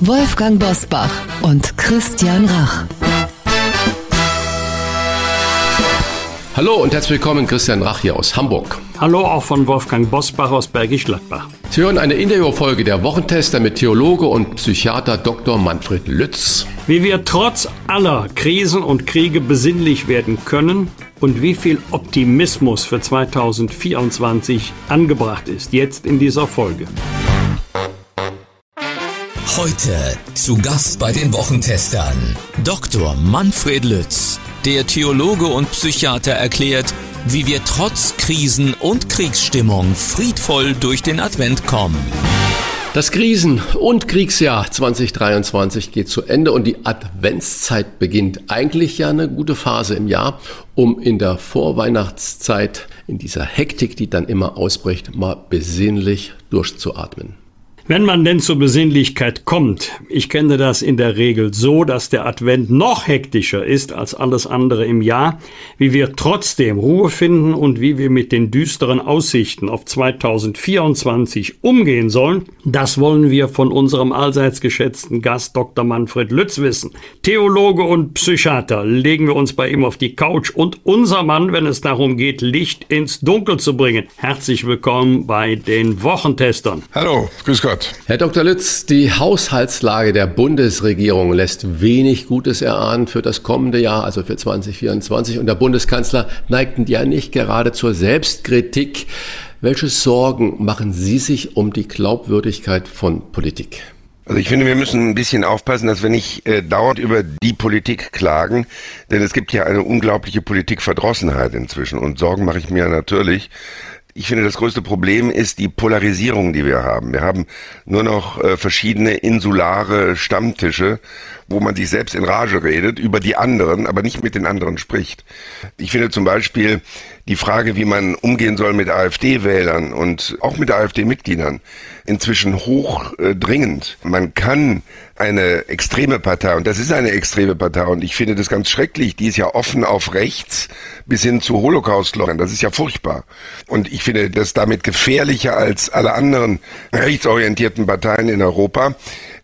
Wolfgang Bosbach und Christian Rach. Hallo und herzlich willkommen, Christian Rach hier aus Hamburg. Hallo auch von Wolfgang Bosbach aus Bergisch Gladbach. Sie hören eine Interviewfolge der Wochentester mit Theologe und Psychiater Dr. Manfred Lütz. Wie wir trotz aller Krisen und Kriege besinnlich werden können und wie viel Optimismus für 2024 angebracht ist, jetzt in dieser Folge. Heute zu Gast bei den Wochentestern Dr. Manfred Lütz. Der Theologe und Psychiater erklärt, wie wir trotz Krisen und Kriegsstimmung friedvoll durch den Advent kommen. Das Krisen- und Kriegsjahr 2023 geht zu Ende und die Adventszeit beginnt. Eigentlich ja eine gute Phase im Jahr, um in der Vorweihnachtszeit, in dieser Hektik, die dann immer ausbricht, mal besinnlich durchzuatmen. Wenn man denn zur Besinnlichkeit kommt, ich kenne das in der Regel so, dass der Advent noch hektischer ist als alles andere im Jahr, wie wir trotzdem Ruhe finden und wie wir mit den düsteren Aussichten auf 2024 umgehen sollen, das wollen wir von unserem allseits geschätzten Gast Dr. Manfred Lütz wissen. Theologe und Psychiater legen wir uns bei ihm auf die Couch und unser Mann, wenn es darum geht, Licht ins Dunkel zu bringen. Herzlich willkommen bei den Wochentestern. Hallo, grüß Gott. Gott. Herr Dr. Lütz, die Haushaltslage der Bundesregierung lässt wenig Gutes erahnen für das kommende Jahr, also für 2024. Und der Bundeskanzler neigten ja nicht gerade zur Selbstkritik. Welche Sorgen machen Sie sich um die Glaubwürdigkeit von Politik? Also ich finde, wir müssen ein bisschen aufpassen, dass wir nicht äh, dauernd über die Politik klagen, denn es gibt ja eine unglaubliche Politikverdrossenheit inzwischen und Sorgen mache ich mir natürlich. Ich finde, das größte Problem ist die Polarisierung, die wir haben. Wir haben nur noch äh, verschiedene insulare Stammtische, wo man sich selbst in Rage redet über die anderen, aber nicht mit den anderen spricht. Ich finde zum Beispiel die Frage, wie man umgehen soll mit AfD-Wählern und auch mit AfD-Mitgliedern, inzwischen hochdringend. Äh, man kann eine extreme Partei, und das ist eine extreme Partei, und ich finde das ganz schrecklich, die ist ja offen auf rechts bis hin zu Holocaust-Leugern. Das ist ja furchtbar. Und ich finde das damit gefährlicher als alle anderen rechtsorientierten Parteien in Europa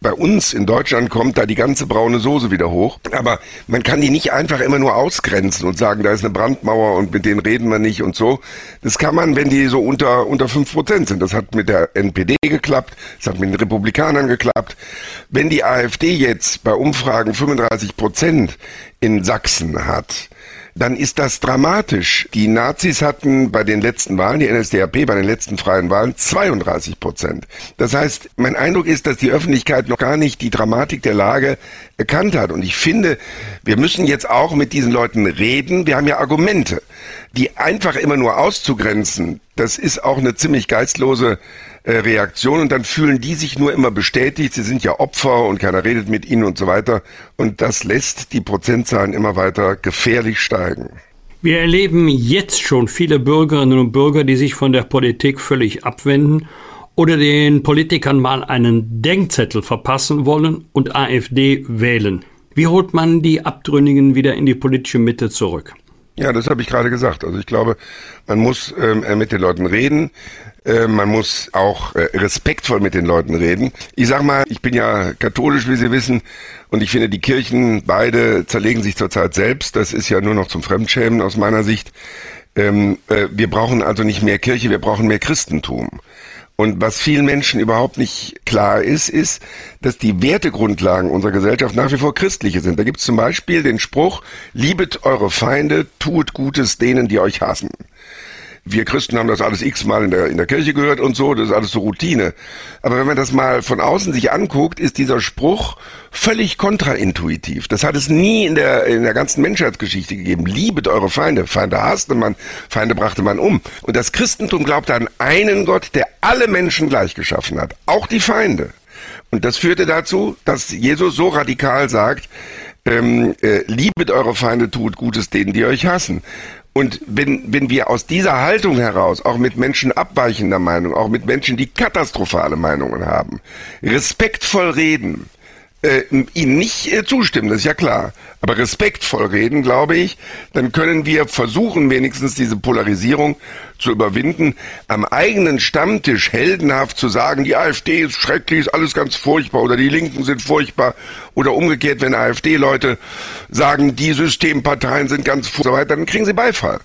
bei uns in Deutschland kommt da die ganze braune Soße wieder hoch. Aber man kann die nicht einfach immer nur ausgrenzen und sagen, da ist eine Brandmauer und mit denen reden wir nicht und so. Das kann man, wenn die so unter, unter fünf Prozent sind. Das hat mit der NPD geklappt, das hat mit den Republikanern geklappt. Wenn die AfD jetzt bei Umfragen 35 Prozent in Sachsen hat, dann ist das dramatisch. Die Nazis hatten bei den letzten Wahlen, die NSDAP bei den letzten freien Wahlen 32 Prozent. Das heißt, mein Eindruck ist, dass die Öffentlichkeit noch gar nicht die Dramatik der Lage erkannt hat. Und ich finde, wir müssen jetzt auch mit diesen Leuten reden. Wir haben ja Argumente. Die einfach immer nur auszugrenzen, das ist auch eine ziemlich geistlose äh, Reaktion und dann fühlen die sich nur immer bestätigt, sie sind ja Opfer und keiner redet mit ihnen und so weiter. Und das lässt die Prozentzahlen immer weiter gefährlich steigen. Wir erleben jetzt schon viele Bürgerinnen und Bürger, die sich von der Politik völlig abwenden oder den Politikern mal einen Denkzettel verpassen wollen und AfD wählen. Wie holt man die Abtrünnigen wieder in die politische Mitte zurück? Ja, das habe ich gerade gesagt. Also ich glaube, man muss ähm, äh, mit den Leuten reden. Äh, man muss auch äh, respektvoll mit den Leuten reden. Ich sag mal, ich bin ja katholisch, wie Sie wissen, und ich finde, die Kirchen beide zerlegen sich zurzeit selbst. Das ist ja nur noch zum Fremdschämen aus meiner Sicht. Ähm, äh, wir brauchen also nicht mehr Kirche, wir brauchen mehr Christentum. Und was vielen Menschen überhaupt nicht klar ist, ist, dass die Wertegrundlagen unserer Gesellschaft nach wie vor christliche sind. Da gibt es zum Beispiel den Spruch, liebet eure Feinde, tut Gutes denen, die euch hassen. Wir Christen haben das alles x-mal in der, in der Kirche gehört und so, das ist alles so Routine. Aber wenn man das mal von außen sich anguckt, ist dieser Spruch völlig kontraintuitiv. Das hat es nie in der, in der ganzen Menschheitsgeschichte gegeben. Liebet eure Feinde. Feinde hasste man, Feinde brachte man um. Und das Christentum glaubte an einen Gott, der alle Menschen gleich geschaffen hat. Auch die Feinde. Und das führte dazu, dass Jesus so radikal sagt, ähm, äh, liebet eure Feinde, tut Gutes denen, die euch hassen. Und wenn, wenn wir aus dieser Haltung heraus, auch mit Menschen abweichender Meinung, auch mit Menschen, die katastrophale Meinungen haben, respektvoll reden, äh, ihnen nicht äh, zustimmen, das ist ja klar, aber respektvoll reden, glaube ich, dann können wir versuchen, wenigstens diese Polarisierung zu überwinden, am eigenen Stammtisch heldenhaft zu sagen, die AfD ist schrecklich, ist alles ganz furchtbar oder die Linken sind furchtbar oder umgekehrt, wenn AfD-Leute sagen, die Systemparteien sind ganz furchtbar, dann kriegen sie Beifall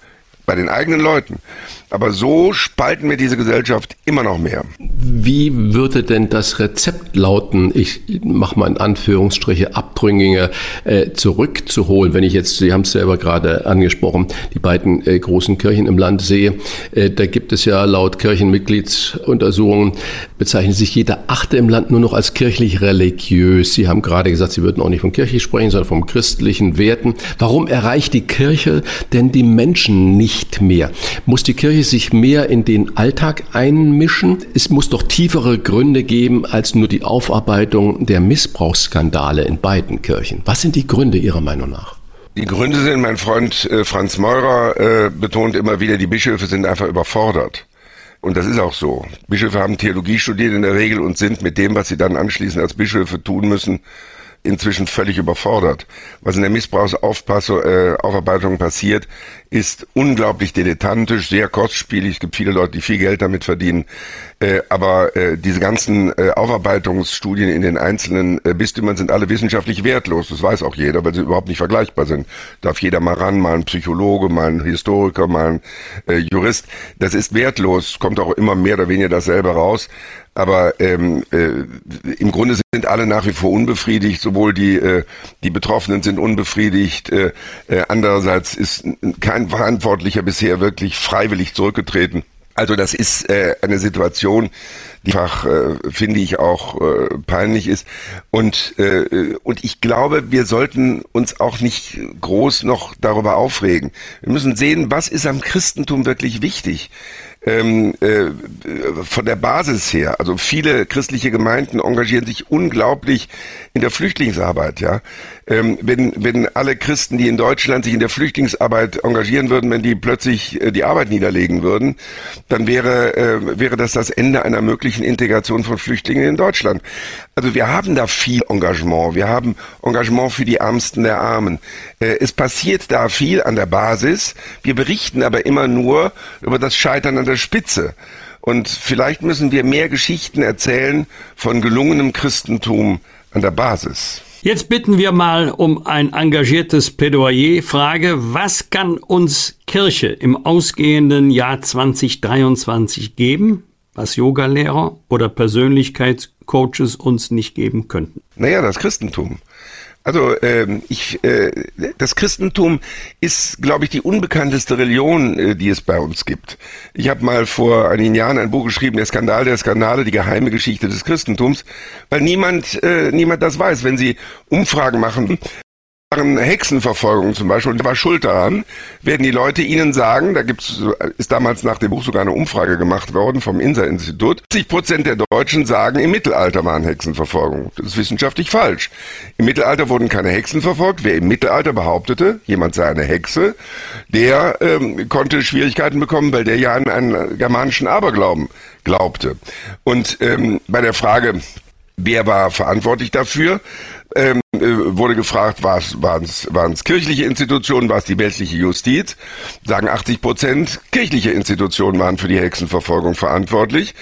bei den eigenen Leuten. Aber so spalten wir diese Gesellschaft immer noch mehr. Wie würde denn das Rezept lauten, ich mache mal in Anführungsstriche Abtrünnige äh, zurückzuholen, wenn ich jetzt, Sie haben es selber gerade angesprochen, die beiden äh, großen Kirchen im Land sehe, äh, da gibt es ja laut Kirchenmitgliedsuntersuchungen, bezeichnet sich jeder Achte im Land nur noch als kirchlich religiös. Sie haben gerade gesagt, Sie würden auch nicht von Kirche sprechen, sondern vom christlichen Werten. Warum erreicht die Kirche denn die Menschen nicht mehr? Muss die Kirche Kirche sich mehr in den Alltag einmischen? Es muss doch tiefere Gründe geben als nur die Aufarbeitung der Missbrauchsskandale in beiden Kirchen. Was sind die Gründe Ihrer Meinung nach? Die Gründe sind, mein Freund äh, Franz Meurer äh, betont immer wieder, die Bischöfe sind einfach überfordert. Und das ist auch so. Bischöfe haben Theologie studiert in der Regel und sind mit dem, was sie dann anschließend als Bischöfe tun müssen, inzwischen völlig überfordert. Was in der Missbrauchsaufarbeitung äh, passiert, ist unglaublich dilettantisch, sehr kostspielig. Es gibt viele Leute, die viel Geld damit verdienen. Äh, aber äh, diese ganzen äh, Aufarbeitungsstudien in den einzelnen äh, Bistümern sind alle wissenschaftlich wertlos. Das weiß auch jeder, weil sie überhaupt nicht vergleichbar sind. Darf jeder mal ran, mal ein Psychologe, mal ein Historiker, mal ein äh, Jurist. Das ist wertlos, kommt auch immer mehr oder weniger dasselbe raus. Aber ähm, äh, im Grunde sind alle nach wie vor unbefriedigt. Sowohl die äh, die Betroffenen sind unbefriedigt. Äh, äh, andererseits ist kein Verantwortlicher bisher wirklich freiwillig zurückgetreten. Also das ist äh, eine Situation, die einfach, äh, finde ich, auch äh, peinlich ist. Und, äh, und ich glaube, wir sollten uns auch nicht groß noch darüber aufregen. Wir müssen sehen, was ist am Christentum wirklich wichtig ähm, äh, von der Basis her. Also viele christliche Gemeinden engagieren sich unglaublich in der Flüchtlingsarbeit. Ja, ähm, wenn wenn alle Christen, die in Deutschland sich in der Flüchtlingsarbeit engagieren würden, wenn die plötzlich äh, die Arbeit niederlegen würden, dann wäre äh, wäre das das Ende einer möglichen Integration von Flüchtlingen in Deutschland. Also wir haben da viel Engagement. Wir haben Engagement für die Ärmsten der Armen. Äh, es passiert da viel an der Basis. Wir berichten aber immer nur über das Scheitern an der Spitze. Und vielleicht müssen wir mehr Geschichten erzählen von gelungenem Christentum an der Basis. Jetzt bitten wir mal um ein engagiertes Plädoyer. Frage, was kann uns Kirche im ausgehenden Jahr 2023 geben, was Yogalehrer oder Persönlichkeitscoaches uns nicht geben könnten? Naja, das Christentum. Also ähm, ich, äh, das Christentum ist, glaube ich, die unbekannteste Religion, äh, die es bei uns gibt. Ich habe mal vor einigen Jahren ein Buch geschrieben, der Skandal der Skandale, die geheime Geschichte des Christentums, weil niemand, äh, niemand das weiß. Wenn Sie Umfragen machen, Hexenverfolgung zum Beispiel und war schuld daran, werden die Leute ihnen sagen, da gibt's, ist damals nach dem Buch sogar eine Umfrage gemacht worden vom INSA-Institut, 70 Prozent der Deutschen sagen, im Mittelalter waren Hexenverfolgung. Das ist wissenschaftlich falsch. Im Mittelalter wurden keine Hexen verfolgt. Wer im Mittelalter behauptete, jemand sei eine Hexe, der ähm, konnte Schwierigkeiten bekommen, weil der ja an einen germanischen Aberglauben glaubte. Und ähm, bei der Frage, wer war verantwortlich dafür, ähm, äh, wurde gefragt, waren es kirchliche Institutionen, war es die weltliche Justiz? Sagen 80 Prozent, kirchliche Institutionen waren für die Hexenverfolgung verantwortlich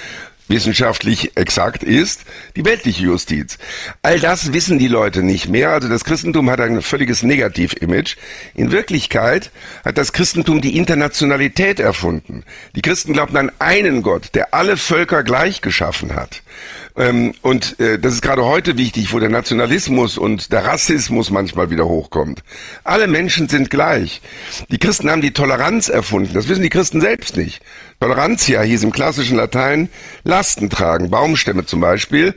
wissenschaftlich exakt ist, die weltliche Justiz. All das wissen die Leute nicht mehr. Also das Christentum hat ein völliges Negativ-Image. In Wirklichkeit hat das Christentum die Internationalität erfunden. Die Christen glaubten an einen Gott, der alle Völker gleich geschaffen hat. Ähm, und äh, das ist gerade heute wichtig, wo der Nationalismus und der Rassismus manchmal wieder hochkommt. Alle Menschen sind gleich. Die Christen haben die Toleranz erfunden. Das wissen die Christen selbst nicht. Tolerantia hieß im klassischen Latein Lasten tragen, Baumstämme zum Beispiel.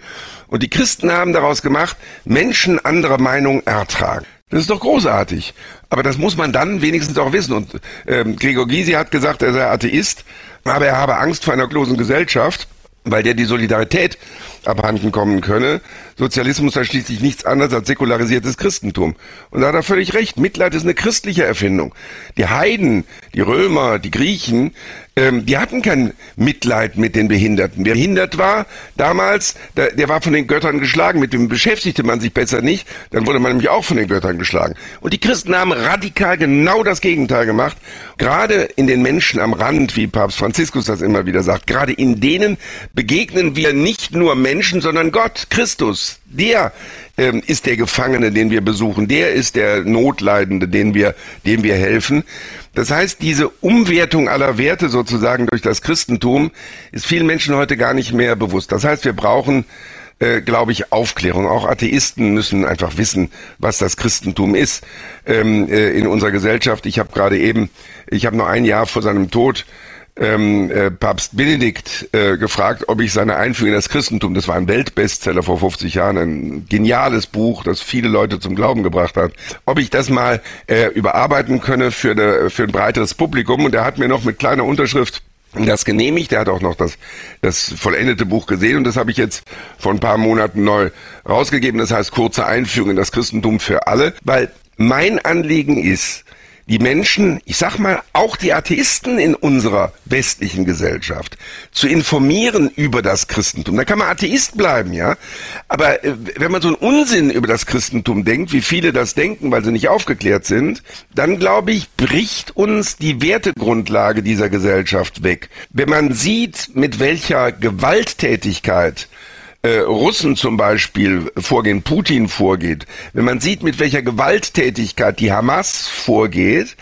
Und die Christen haben daraus gemacht, Menschen anderer Meinung ertragen. Das ist doch großartig. Aber das muss man dann wenigstens auch wissen. Und ähm, Gregor Gysi hat gesagt, er sei Atheist, aber er habe Angst vor einer losen Gesellschaft weil der die Solidarität abhanden kommen könne. Sozialismus sei schließlich nichts anderes als säkularisiertes Christentum. Und da hat er völlig recht. Mitleid ist eine christliche Erfindung. Die Heiden, die Römer, die Griechen, ähm, die hatten kein Mitleid mit den Behinderten. Wer behindert war damals, der, der war von den Göttern geschlagen. Mit dem beschäftigte man sich besser nicht. Dann wurde man nämlich auch von den Göttern geschlagen. Und die Christen haben radikal genau das Gegenteil gemacht. Gerade in den Menschen am Rand, wie Papst Franziskus das immer wieder sagt, gerade in denen begegnen wir nicht nur Menschen, sondern Gott, Christus. Der ähm, ist der Gefangene, den wir besuchen. Der ist der Notleidende, den wir, dem wir helfen. Das heißt, diese Umwertung aller Werte sozusagen durch das Christentum ist vielen Menschen heute gar nicht mehr bewusst. Das heißt, wir brauchen äh, glaube ich, Aufklärung. Auch Atheisten müssen einfach wissen, was das Christentum ist ähm, äh, in unserer Gesellschaft. Ich habe gerade eben, ich habe nur ein Jahr vor seinem Tod ähm, äh, Papst Benedikt äh, gefragt, ob ich seine Einführung in das Christentum, das war ein Weltbestseller vor 50 Jahren, ein geniales Buch, das viele Leute zum Glauben gebracht hat, ob ich das mal äh, überarbeiten könne für, eine, für ein breiteres Publikum. Und er hat mir noch mit kleiner Unterschrift das genehmigt. Er hat auch noch das, das vollendete Buch gesehen und das habe ich jetzt vor ein paar Monaten neu rausgegeben. Das heißt kurze Einführung in das Christentum für alle, weil mein Anliegen ist, die Menschen, ich sag mal, auch die Atheisten in unserer westlichen Gesellschaft zu informieren über das Christentum. Da kann man Atheist bleiben, ja. Aber äh, wenn man so einen Unsinn über das Christentum denkt, wie viele das denken, weil sie nicht aufgeklärt sind, dann glaube ich, bricht uns die Wertegrundlage dieser Gesellschaft weg. Wenn man sieht, mit welcher Gewalttätigkeit äh, Russen zum Beispiel vorgehen, Putin vorgeht, wenn man sieht, mit welcher Gewalttätigkeit die Hamas vorgeht,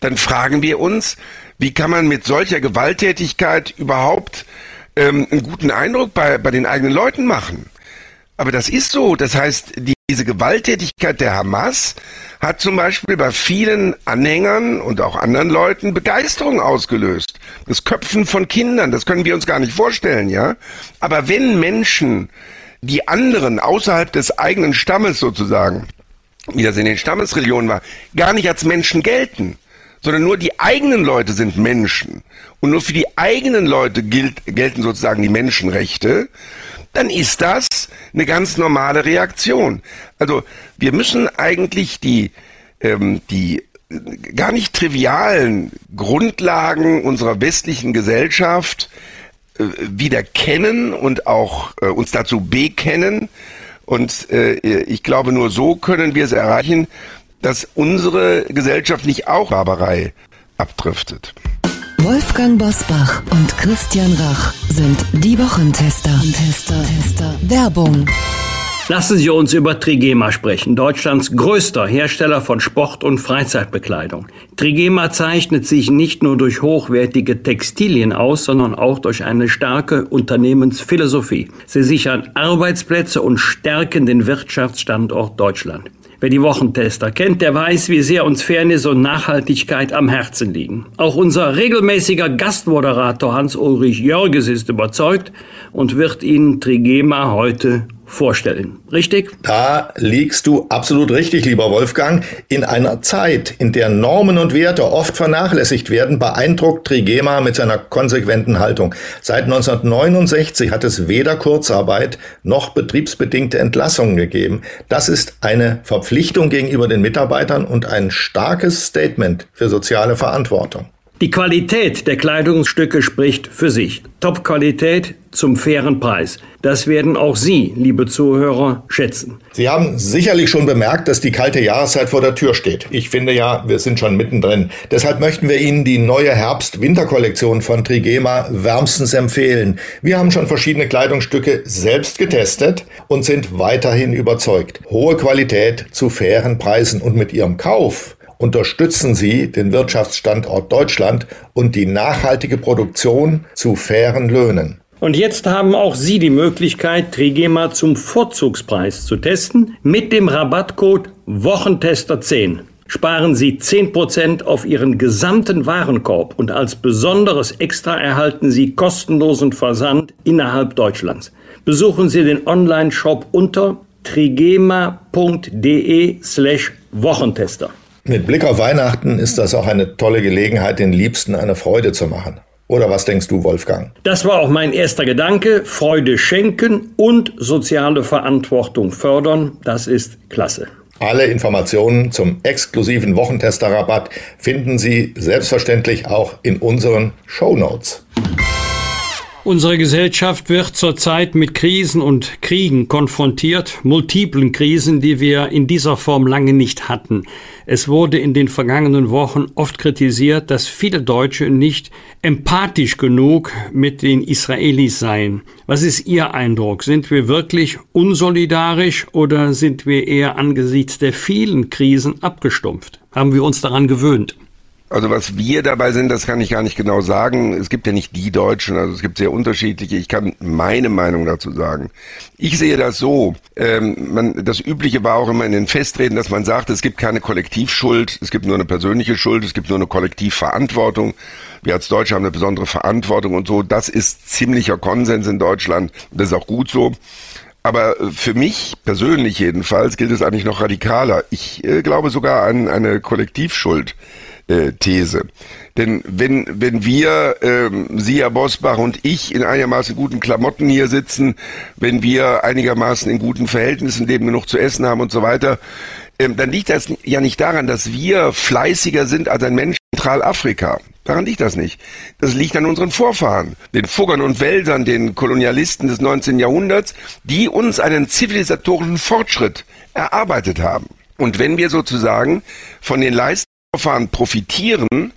dann fragen wir uns, wie kann man mit solcher Gewalttätigkeit überhaupt ähm, einen guten Eindruck bei, bei den eigenen Leuten machen? Aber das ist so. Das heißt, die, diese Gewalttätigkeit der Hamas hat zum Beispiel bei vielen Anhängern und auch anderen Leuten Begeisterung ausgelöst. Das Köpfen von Kindern, das können wir uns gar nicht vorstellen, ja. Aber wenn Menschen die anderen außerhalb des eigenen Stammes sozusagen, wie das in den Stammesreligionen war, gar nicht als Menschen gelten, sondern nur die eigenen Leute sind Menschen und nur für die eigenen Leute gilt, gelten sozusagen die Menschenrechte, dann ist das eine ganz normale Reaktion. Also wir müssen eigentlich die, ähm, die gar nicht trivialen Grundlagen unserer westlichen Gesellschaft äh, wieder kennen und auch äh, uns dazu bekennen. Und äh, ich glaube, nur so können wir es erreichen, dass unsere Gesellschaft nicht auch Barbarei abdriftet. Wolfgang Bosbach und Christian Rach sind die Wochentester. Tester, Tester. Werbung. Lassen Sie uns über Trigema sprechen, Deutschlands größter Hersteller von Sport- und Freizeitbekleidung. Trigema zeichnet sich nicht nur durch hochwertige Textilien aus, sondern auch durch eine starke Unternehmensphilosophie. Sie sichern Arbeitsplätze und stärken den Wirtschaftsstandort Deutschland. Wer die Wochentester kennt, der weiß, wie sehr uns Fairness und Nachhaltigkeit am Herzen liegen. Auch unser regelmäßiger Gastmoderator Hans-Ulrich Jörges ist überzeugt und wird Ihnen Trigema heute vorstellen. Richtig? Da liegst du absolut richtig, lieber Wolfgang. In einer Zeit, in der Normen und Werte oft vernachlässigt werden, beeindruckt Trigema mit seiner konsequenten Haltung. Seit 1969 hat es weder Kurzarbeit noch betriebsbedingte Entlassungen gegeben. Das ist eine Verpflichtung gegenüber den Mitarbeitern und ein starkes Statement für soziale Verantwortung. Die Qualität der Kleidungsstücke spricht für sich. Top-Qualität zum fairen Preis. Das werden auch Sie, liebe Zuhörer, schätzen. Sie haben sicherlich schon bemerkt, dass die kalte Jahreszeit vor der Tür steht. Ich finde ja, wir sind schon mittendrin. Deshalb möchten wir Ihnen die neue Herbst-Winter-Kollektion von Trigema wärmstens empfehlen. Wir haben schon verschiedene Kleidungsstücke selbst getestet und sind weiterhin überzeugt. Hohe Qualität zu fairen Preisen und mit Ihrem Kauf unterstützen Sie den Wirtschaftsstandort Deutschland und die nachhaltige Produktion zu fairen Löhnen. Und jetzt haben auch Sie die Möglichkeit, Trigema zum Vorzugspreis zu testen mit dem Rabattcode Wochentester10. Sparen Sie 10% auf Ihren gesamten Warenkorb und als besonderes Extra erhalten Sie kostenlosen Versand innerhalb Deutschlands. Besuchen Sie den Online-Shop unter trigema.de slash Wochentester. Mit Blick auf Weihnachten ist das auch eine tolle Gelegenheit, den Liebsten eine Freude zu machen. Oder was denkst du, Wolfgang? Das war auch mein erster Gedanke. Freude schenken und soziale Verantwortung fördern. Das ist klasse. Alle Informationen zum exklusiven Wochentester-Rabatt finden Sie selbstverständlich auch in unseren Show Notes. Unsere Gesellschaft wird zurzeit mit Krisen und Kriegen konfrontiert, multiplen Krisen, die wir in dieser Form lange nicht hatten. Es wurde in den vergangenen Wochen oft kritisiert, dass viele Deutsche nicht empathisch genug mit den Israelis seien. Was ist Ihr Eindruck? Sind wir wirklich unsolidarisch oder sind wir eher angesichts der vielen Krisen abgestumpft? Haben wir uns daran gewöhnt? Also was wir dabei sind, das kann ich gar nicht genau sagen. Es gibt ja nicht die Deutschen, also es gibt sehr unterschiedliche. Ich kann meine Meinung dazu sagen. Ich sehe das so. Ähm, man, das Übliche war auch immer in den Festreden, dass man sagt, es gibt keine Kollektivschuld, es gibt nur eine persönliche Schuld, es gibt nur eine Kollektivverantwortung. Wir als Deutsche haben eine besondere Verantwortung und so. Das ist ziemlicher Konsens in Deutschland. Das ist auch gut so. Aber für mich persönlich jedenfalls gilt es eigentlich noch radikaler. Ich äh, glaube sogar an eine Kollektivschuld äh, These. Denn wenn, wenn wir, ähm, Sie, Herr Bosbach und ich in einigermaßen guten Klamotten hier sitzen, wenn wir einigermaßen in guten Verhältnissen leben, genug zu essen haben und so weiter, ähm, dann liegt das ja nicht daran, dass wir fleißiger sind als ein Mensch in Zentralafrika. Daran liegt das nicht. Das liegt an unseren Vorfahren, den Fuggern und Wäldern, den Kolonialisten des 19. Jahrhunderts, die uns einen zivilisatorischen Fortschritt erarbeitet haben. Und wenn wir sozusagen von den Leistungen Vorfahren profitieren,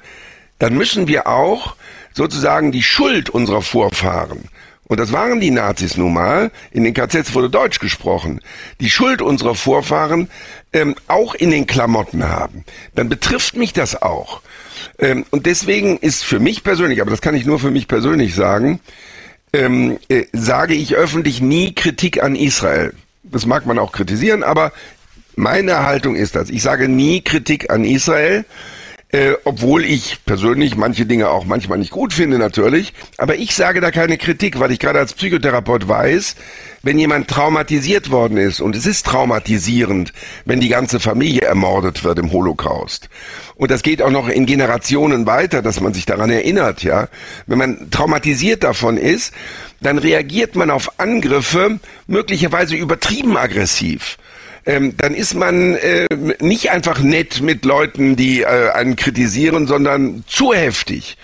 dann müssen wir auch sozusagen die Schuld unserer Vorfahren und das waren die Nazis nun mal, in den KZs wurde Deutsch gesprochen, die Schuld unserer Vorfahren ähm, auch in den Klamotten haben, dann betrifft mich das auch. Ähm, und deswegen ist für mich persönlich, aber das kann ich nur für mich persönlich sagen, ähm, äh, sage ich öffentlich nie Kritik an Israel. Das mag man auch kritisieren, aber meine Haltung ist das. Ich sage nie Kritik an Israel, äh, obwohl ich persönlich manche Dinge auch manchmal nicht gut finde natürlich. Aber ich sage da keine Kritik, weil ich gerade als Psychotherapeut weiß, wenn jemand traumatisiert worden ist, und es ist traumatisierend, wenn die ganze Familie ermordet wird im Holocaust. Und das geht auch noch in Generationen weiter, dass man sich daran erinnert, ja. Wenn man traumatisiert davon ist, dann reagiert man auf Angriffe möglicherweise übertrieben aggressiv ähm, dann ist man äh, nicht einfach nett mit Leuten, die äh, einen kritisieren, sondern zu heftig.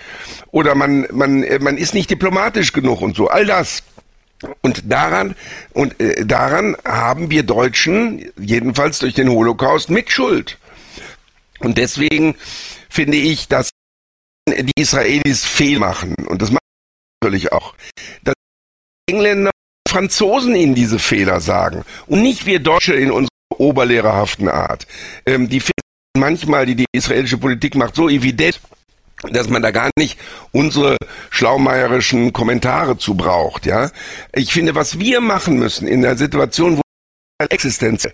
Oder man, man, äh, man ist nicht diplomatisch genug und so. All das. Und daran, und äh, daran haben wir Deutschen, jedenfalls durch den Holocaust, Mitschuld. Und deswegen finde ich, dass die Israelis fehl machen. Und das machen natürlich auch. Dass Engländer Franzosen ihnen diese Fehler sagen und nicht wir Deutsche in unserer oberlehrerhaften Art. Ähm, die manchmal, die die israelische Politik macht, so evident, dass man da gar nicht unsere schlaumeierischen Kommentare zu braucht, ja. Ich finde, was wir machen müssen in der Situation, wo Existenz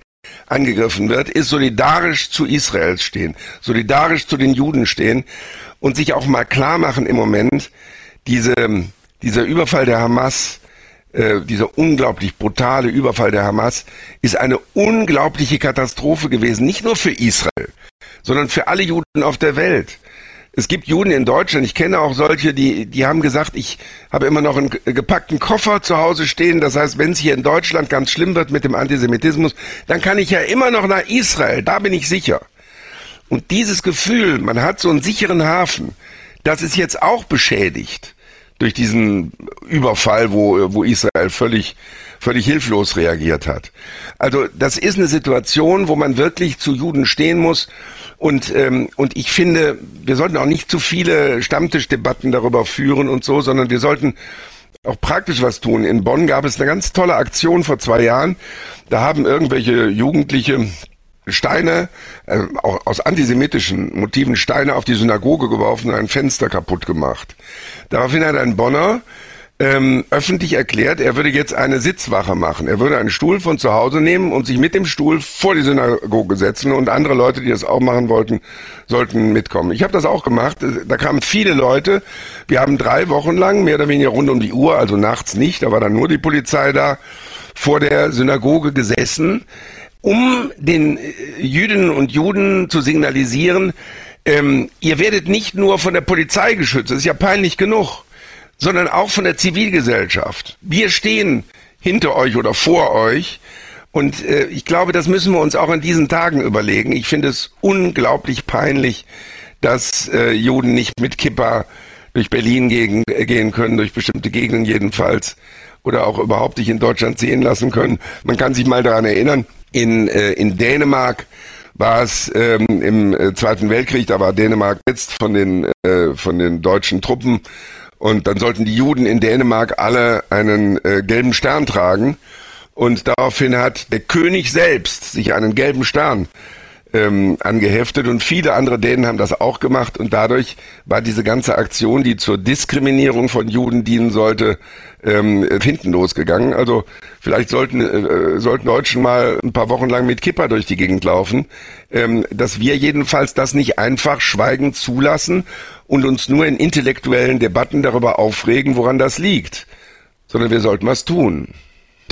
angegriffen wird, ist solidarisch zu Israel stehen, solidarisch zu den Juden stehen und sich auch mal klar machen im Moment, diese, dieser Überfall der Hamas äh, dieser unglaublich brutale Überfall der Hamas ist eine unglaubliche Katastrophe gewesen, nicht nur für Israel, sondern für alle Juden auf der Welt. Es gibt Juden in Deutschland, ich kenne auch solche, die, die haben gesagt, ich habe immer noch einen gepackten Koffer zu Hause stehen. Das heißt, wenn es hier in Deutschland ganz schlimm wird mit dem Antisemitismus, dann kann ich ja immer noch nach Israel, da bin ich sicher. Und dieses Gefühl, man hat so einen sicheren Hafen, das ist jetzt auch beschädigt durch diesen Überfall, wo, wo Israel völlig, völlig hilflos reagiert hat. Also das ist eine Situation, wo man wirklich zu Juden stehen muss. Und, ähm, und ich finde, wir sollten auch nicht zu viele Stammtischdebatten darüber führen und so, sondern wir sollten auch praktisch was tun. In Bonn gab es eine ganz tolle Aktion vor zwei Jahren. Da haben irgendwelche Jugendliche Steine, äh, aus antisemitischen Motiven Steine auf die Synagoge geworfen und ein Fenster kaputt gemacht. Daraufhin hat ein Bonner ähm, öffentlich erklärt, er würde jetzt eine Sitzwache machen. Er würde einen Stuhl von zu Hause nehmen und sich mit dem Stuhl vor die Synagoge setzen und andere Leute, die das auch machen wollten, sollten mitkommen. Ich habe das auch gemacht. Da kamen viele Leute. Wir haben drei Wochen lang, mehr oder weniger rund um die Uhr, also nachts nicht, da war dann nur die Polizei da, vor der Synagoge gesessen um den äh, Jüdinnen und Juden zu signalisieren, ähm, ihr werdet nicht nur von der Polizei geschützt, das ist ja peinlich genug, sondern auch von der Zivilgesellschaft. Wir stehen hinter euch oder vor euch. Und äh, ich glaube, das müssen wir uns auch in diesen Tagen überlegen. Ich finde es unglaublich peinlich, dass äh, Juden nicht mit Kippa durch Berlin gegen, äh, gehen können, durch bestimmte Gegenden jedenfalls, oder auch überhaupt nicht in Deutschland sehen lassen können. Man kann sich mal daran erinnern, in, äh, in Dänemark war es ähm, im äh, Zweiten Weltkrieg, da war Dänemark jetzt von den, äh, von den deutschen Truppen. Und dann sollten die Juden in Dänemark alle einen äh, gelben Stern tragen. Und daraufhin hat der König selbst sich einen gelben Stern ähm, angeheftet und viele andere Dänen haben das auch gemacht und dadurch war diese ganze Aktion, die zur Diskriminierung von Juden dienen sollte, ähm, hinten losgegangen. Also vielleicht sollten, äh, sollten Deutschen mal ein paar Wochen lang mit Kipper durch die Gegend laufen, ähm, dass wir jedenfalls das nicht einfach schweigend zulassen und uns nur in intellektuellen Debatten darüber aufregen, woran das liegt, sondern wir sollten was tun.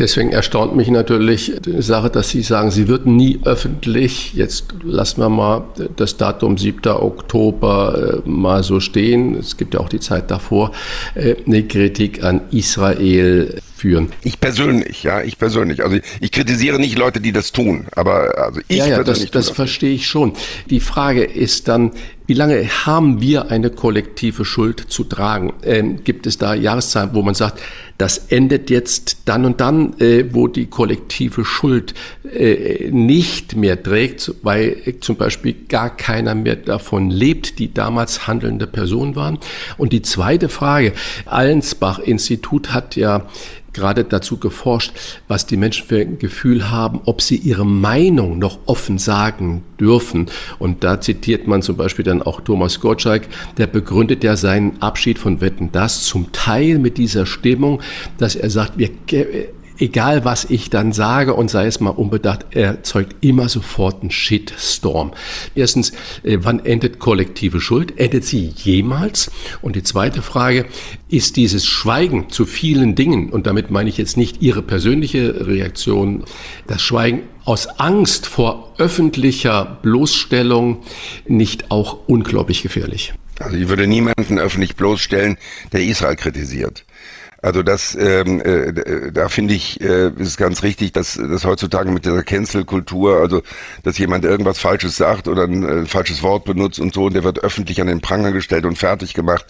Deswegen erstaunt mich natürlich die Sache, dass Sie sagen, Sie würden nie öffentlich, jetzt lassen wir mal das Datum 7. Oktober äh, mal so stehen, es gibt ja auch die Zeit davor, äh, eine Kritik an Israel führen. Ich persönlich, ja, ich persönlich. Also ich kritisiere nicht Leute, die das tun, aber also ich ja, ja, persönlich. Das, das verstehe ich schon. Die Frage ist dann, wie lange haben wir eine kollektive Schuld zu tragen? Ähm, gibt es da Jahreszeiten, wo man sagt, das endet jetzt dann und dann, äh, wo die kollektive Schuld äh, nicht mehr trägt, weil zum Beispiel gar keiner mehr davon lebt, die damals handelnde Personen waren. Und die zweite Frage, Allensbach-Institut hat ja gerade dazu geforscht, was die Menschen für ein Gefühl haben, ob sie ihre Meinung noch offen sagen dürfen. Und da zitiert man zum Beispiel dann auch Thomas Gottschalk, der begründet ja seinen Abschied von Wetten das zum Teil mit dieser Stimmung, dass er sagt, wir egal was ich dann sage und sei es mal unbedacht, erzeugt immer sofort einen Shitstorm. Erstens, äh, wann endet kollektive Schuld? Endet sie jemals? Und die zweite Frage, ist dieses Schweigen zu vielen Dingen, und damit meine ich jetzt nicht Ihre persönliche Reaktion, das Schweigen aus Angst vor öffentlicher Bloßstellung nicht auch unglaublich gefährlich? Also ich würde niemanden öffentlich bloßstellen, der Israel kritisiert. Also das, ähm, äh, da finde ich, äh, ist ganz richtig, dass, dass heutzutage mit dieser Cancel-Kultur, also dass jemand irgendwas Falsches sagt oder ein äh, falsches Wort benutzt und so, und der wird öffentlich an den Pranger gestellt und fertig gemacht.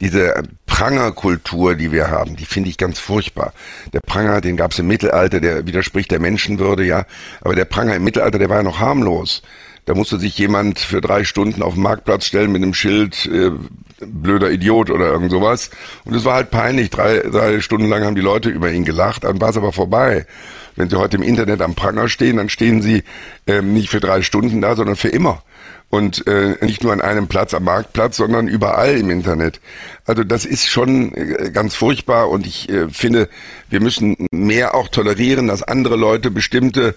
Diese Prangerkultur, die wir haben, die finde ich ganz furchtbar. Der Pranger, den gab es im Mittelalter, der widerspricht der Menschenwürde, ja, aber der Pranger im Mittelalter, der war ja noch harmlos. Da musste sich jemand für drei Stunden auf den Marktplatz stellen mit einem Schild, äh, blöder Idiot oder irgend sowas. Und es war halt peinlich. Drei, drei Stunden lang haben die Leute über ihn gelacht, dann war es aber vorbei. Wenn sie heute im Internet am Pranger stehen, dann stehen sie ähm, nicht für drei Stunden da, sondern für immer. Und äh, nicht nur an einem Platz am Marktplatz, sondern überall im Internet. Also das ist schon äh, ganz furchtbar und ich äh, finde, wir müssen mehr auch tolerieren, dass andere Leute bestimmte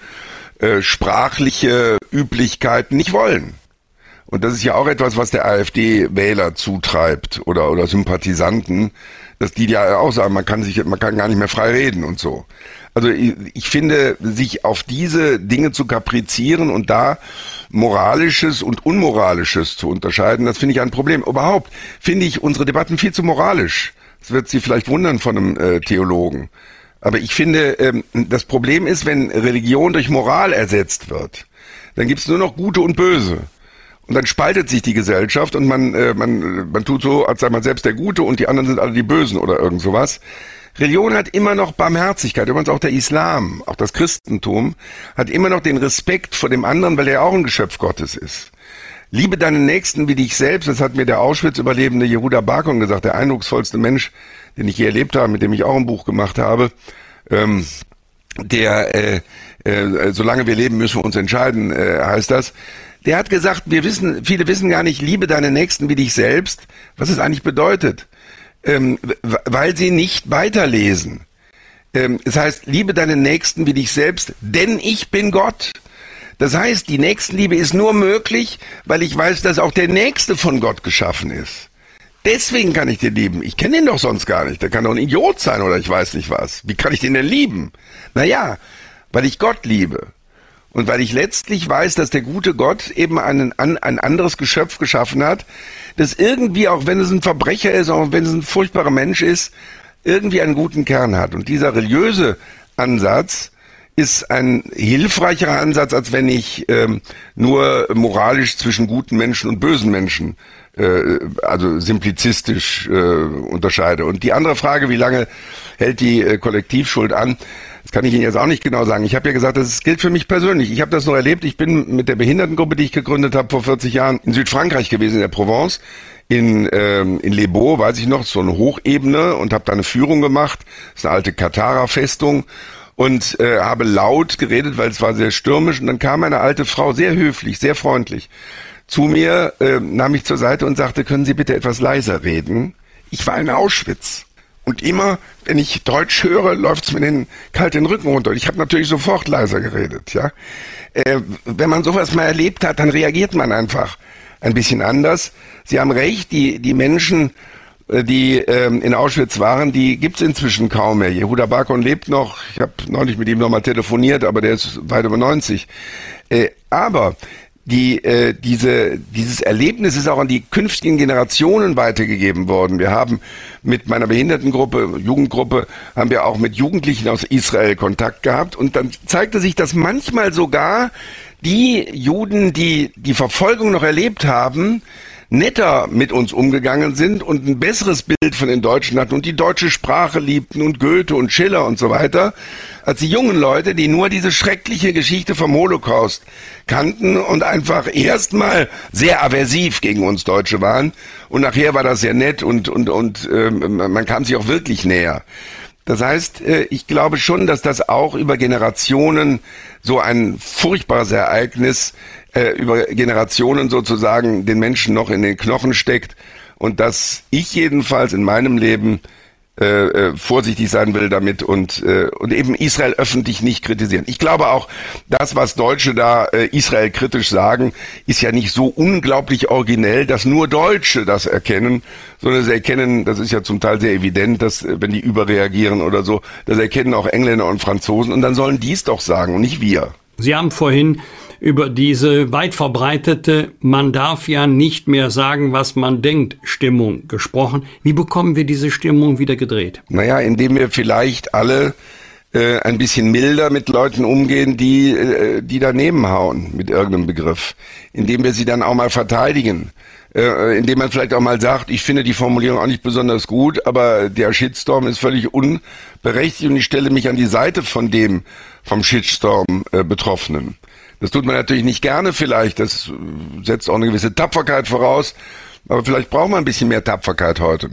äh, sprachliche Üblichkeiten nicht wollen. Und das ist ja auch etwas, was der AfD-Wähler zutreibt oder, oder Sympathisanten, dass die ja auch sagen, man kann sich, man kann gar nicht mehr frei reden und so. Also ich, ich finde, sich auf diese Dinge zu kaprizieren und da Moralisches und Unmoralisches zu unterscheiden, das finde ich ein Problem. Überhaupt finde ich unsere Debatten viel zu moralisch. Das wird Sie vielleicht wundern von einem äh, Theologen. Aber ich finde, ähm, das Problem ist, wenn Religion durch Moral ersetzt wird, dann gibt es nur noch Gute und Böse. Und dann spaltet sich die Gesellschaft und man, äh, man, man tut so, als sei man selbst der Gute und die anderen sind alle die Bösen oder irgend sowas. Religion hat immer noch Barmherzigkeit, übrigens auch der Islam, auch das Christentum, hat immer noch den Respekt vor dem anderen, weil er auch ein Geschöpf Gottes ist. Liebe deinen Nächsten wie dich selbst, das hat mir der Auschwitz-Überlebende Yehuda Barkon gesagt, der eindrucksvollste Mensch, den ich je erlebt habe, mit dem ich auch ein Buch gemacht habe. Ähm, der, äh, äh, solange wir leben, müssen wir uns entscheiden, äh, heißt das. Der hat gesagt, wir wissen, viele wissen gar nicht, liebe deine Nächsten wie dich selbst, was es eigentlich bedeutet, ähm, weil sie nicht weiterlesen. Ähm, es heißt, liebe deine Nächsten wie dich selbst, denn ich bin Gott. Das heißt, die Nächstenliebe ist nur möglich, weil ich weiß, dass auch der Nächste von Gott geschaffen ist. Deswegen kann ich den lieben. Ich kenne ihn doch sonst gar nicht. Der kann doch ein Idiot sein oder ich weiß nicht was. Wie kann ich den denn lieben? Naja, weil ich Gott liebe. Und weil ich letztlich weiß, dass der gute Gott eben einen, ein anderes Geschöpf geschaffen hat, das irgendwie, auch wenn es ein Verbrecher ist, auch wenn es ein furchtbarer Mensch ist, irgendwie einen guten Kern hat. Und dieser religiöse Ansatz ist ein hilfreicherer Ansatz, als wenn ich ähm, nur moralisch zwischen guten Menschen und bösen Menschen, äh, also simplizistisch äh, unterscheide. Und die andere Frage, wie lange hält die äh, Kollektivschuld an? Kann ich Ihnen jetzt auch nicht genau sagen. Ich habe ja gesagt, das gilt für mich persönlich. Ich habe das noch erlebt. Ich bin mit der Behindertengruppe, die ich gegründet habe vor 40 Jahren, in Südfrankreich gewesen, in der Provence. In, ähm, in Les Beaux, weiß ich noch, so eine Hochebene und habe da eine Führung gemacht. Das ist eine alte Katara-Festung und äh, habe laut geredet, weil es war sehr stürmisch. Und dann kam eine alte Frau, sehr höflich, sehr freundlich, zu mir, äh, nahm mich zur Seite und sagte, können Sie bitte etwas leiser reden? Ich war in Auschwitz. Und immer, wenn ich Deutsch höre, läuft's mir den kalt den Rücken runter. Und ich habe natürlich sofort leiser geredet. Ja, äh, wenn man sowas mal erlebt hat, dann reagiert man einfach ein bisschen anders. Sie haben recht, die die Menschen, äh, die ähm, in Auschwitz waren, die gibt's inzwischen kaum mehr. Jehuda Bakon lebt noch. Ich habe neulich mit ihm nochmal telefoniert, aber der ist weit über 90. Äh, aber die, äh, diese, dieses Erlebnis ist auch an die künftigen Generationen weitergegeben worden. Wir haben mit meiner Behindertengruppe, Jugendgruppe, haben wir auch mit Jugendlichen aus Israel Kontakt gehabt und dann zeigte sich, dass manchmal sogar die Juden, die die Verfolgung noch erlebt haben, netter mit uns umgegangen sind und ein besseres Bild von den Deutschen hatten und die deutsche Sprache liebten und Goethe und Schiller und so weiter, als die jungen Leute, die nur diese schreckliche Geschichte vom Holocaust kannten und einfach erstmal sehr aversiv gegen uns Deutsche waren und nachher war das sehr nett und und und äh, man kam sich auch wirklich näher. Das heißt, äh, ich glaube schon, dass das auch über Generationen so ein furchtbares Ereignis äh, über Generationen sozusagen den Menschen noch in den Knochen steckt und dass ich jedenfalls in meinem Leben äh, äh, vorsichtig sein will damit und, äh, und eben Israel öffentlich nicht kritisieren. Ich glaube auch, das, was Deutsche da äh, Israel kritisch sagen, ist ja nicht so unglaublich originell, dass nur Deutsche das erkennen, sondern sie erkennen, das ist ja zum Teil sehr evident, dass äh, wenn die überreagieren oder so, das erkennen auch Engländer und Franzosen und dann sollen die es doch sagen und nicht wir. Sie haben vorhin über diese weit verbreitete, man darf ja nicht mehr sagen, was man denkt, Stimmung gesprochen. Wie bekommen wir diese Stimmung wieder gedreht? Naja, indem wir vielleicht alle äh, ein bisschen milder mit Leuten umgehen, die, äh, die daneben hauen mit irgendeinem Begriff. Indem wir sie dann auch mal verteidigen. Äh, indem man vielleicht auch mal sagt, ich finde die Formulierung auch nicht besonders gut, aber der Shitstorm ist völlig unberechtigt und ich stelle mich an die Seite von dem vom Shitstorm äh, Betroffenen. Das tut man natürlich nicht gerne vielleicht, das setzt auch eine gewisse Tapferkeit voraus, aber vielleicht braucht man ein bisschen mehr Tapferkeit heute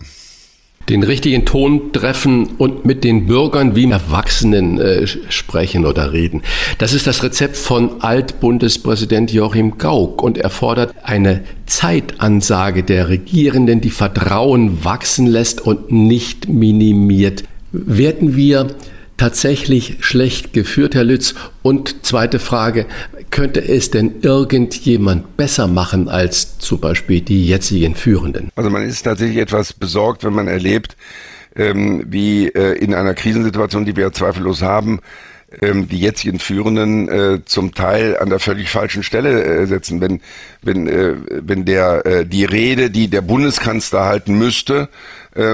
den richtigen Ton treffen und mit den Bürgern wie Erwachsenen äh, sprechen oder reden. Das ist das Rezept von Altbundespräsident Joachim Gauck und er fordert eine Zeitansage der Regierenden, die Vertrauen wachsen lässt und nicht minimiert. Werden wir tatsächlich schlecht geführt, Herr Lütz? Und zweite Frage, könnte es denn irgendjemand besser machen als zum Beispiel die jetzigen Führenden? Also man ist tatsächlich etwas besorgt, wenn man erlebt, ähm, wie äh, in einer Krisensituation, die wir zweifellos haben, ähm, die jetzigen Führenden äh, zum Teil an der völlig falschen Stelle äh, setzen. Wenn, wenn, wenn der, die Rede, die der Bundeskanzler halten müsste,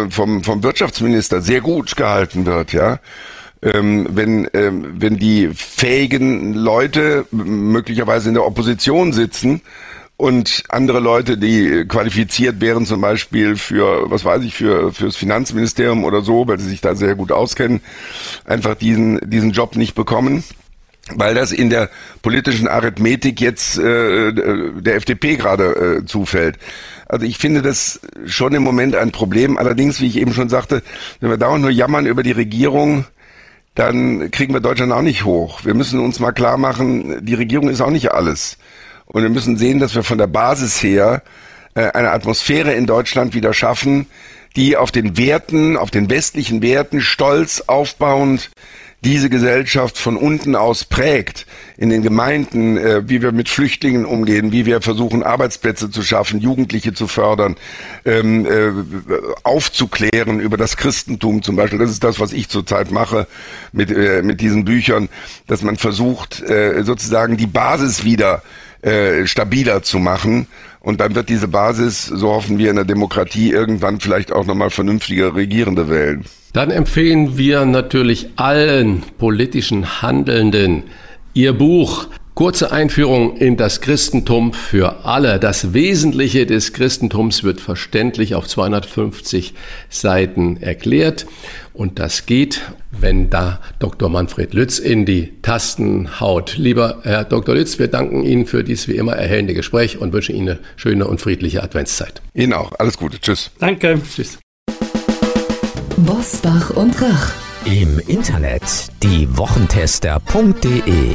vom, vom Wirtschaftsminister sehr gut gehalten wird, ja, ähm, wenn, ähm, wenn die fähigen Leute möglicherweise in der Opposition sitzen und andere Leute, die qualifiziert wären, zum Beispiel für, was weiß ich, für fürs Finanzministerium oder so, weil sie sich da sehr gut auskennen, einfach diesen diesen Job nicht bekommen weil das in der politischen Arithmetik jetzt äh, der FDP gerade äh, zufällt. Also ich finde das schon im Moment ein Problem. Allerdings, wie ich eben schon sagte, wenn wir dauernd nur jammern über die Regierung, dann kriegen wir Deutschland auch nicht hoch. Wir müssen uns mal klar machen, die Regierung ist auch nicht alles. Und wir müssen sehen, dass wir von der Basis her äh, eine Atmosphäre in Deutschland wieder schaffen, die auf den Werten, auf den westlichen Werten stolz aufbauend diese Gesellschaft von unten aus prägt, in den Gemeinden, äh, wie wir mit Flüchtlingen umgehen, wie wir versuchen, Arbeitsplätze zu schaffen, Jugendliche zu fördern, ähm, äh, aufzuklären über das Christentum zum Beispiel. Das ist das, was ich zurzeit mache mit, äh, mit diesen Büchern, dass man versucht, äh, sozusagen die Basis wieder äh, stabiler zu machen. Und dann wird diese Basis, so hoffen wir in der Demokratie, irgendwann vielleicht auch nochmal vernünftige Regierende wählen. Dann empfehlen wir natürlich allen politischen Handelnden Ihr Buch Kurze Einführung in das Christentum für alle. Das Wesentliche des Christentums wird verständlich auf 250 Seiten erklärt. Und das geht, wenn da Dr. Manfred Lütz in die Tasten haut. Lieber Herr Dr. Lütz, wir danken Ihnen für dieses wie immer erhellende Gespräch und wünschen Ihnen eine schöne und friedliche Adventszeit. Ihnen auch. Alles Gute. Tschüss. Danke. Tschüss. Bosbach und Rach. Im Internet diewochentester.de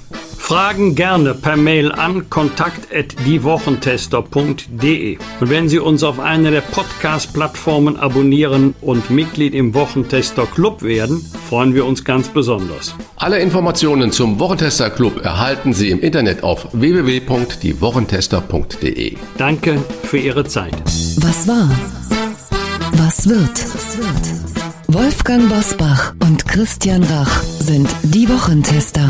Fragen gerne per Mail an kontakt@diewochentester.de. Und wenn Sie uns auf einer der Podcast-Plattformen abonnieren und Mitglied im Wochentester Club werden, freuen wir uns ganz besonders. Alle Informationen zum Wochentester Club erhalten Sie im Internet auf www.diewochentester.de. Danke für Ihre Zeit. Was war? Was wird? Wolfgang Bosbach und Christian Rach sind die Wochentester.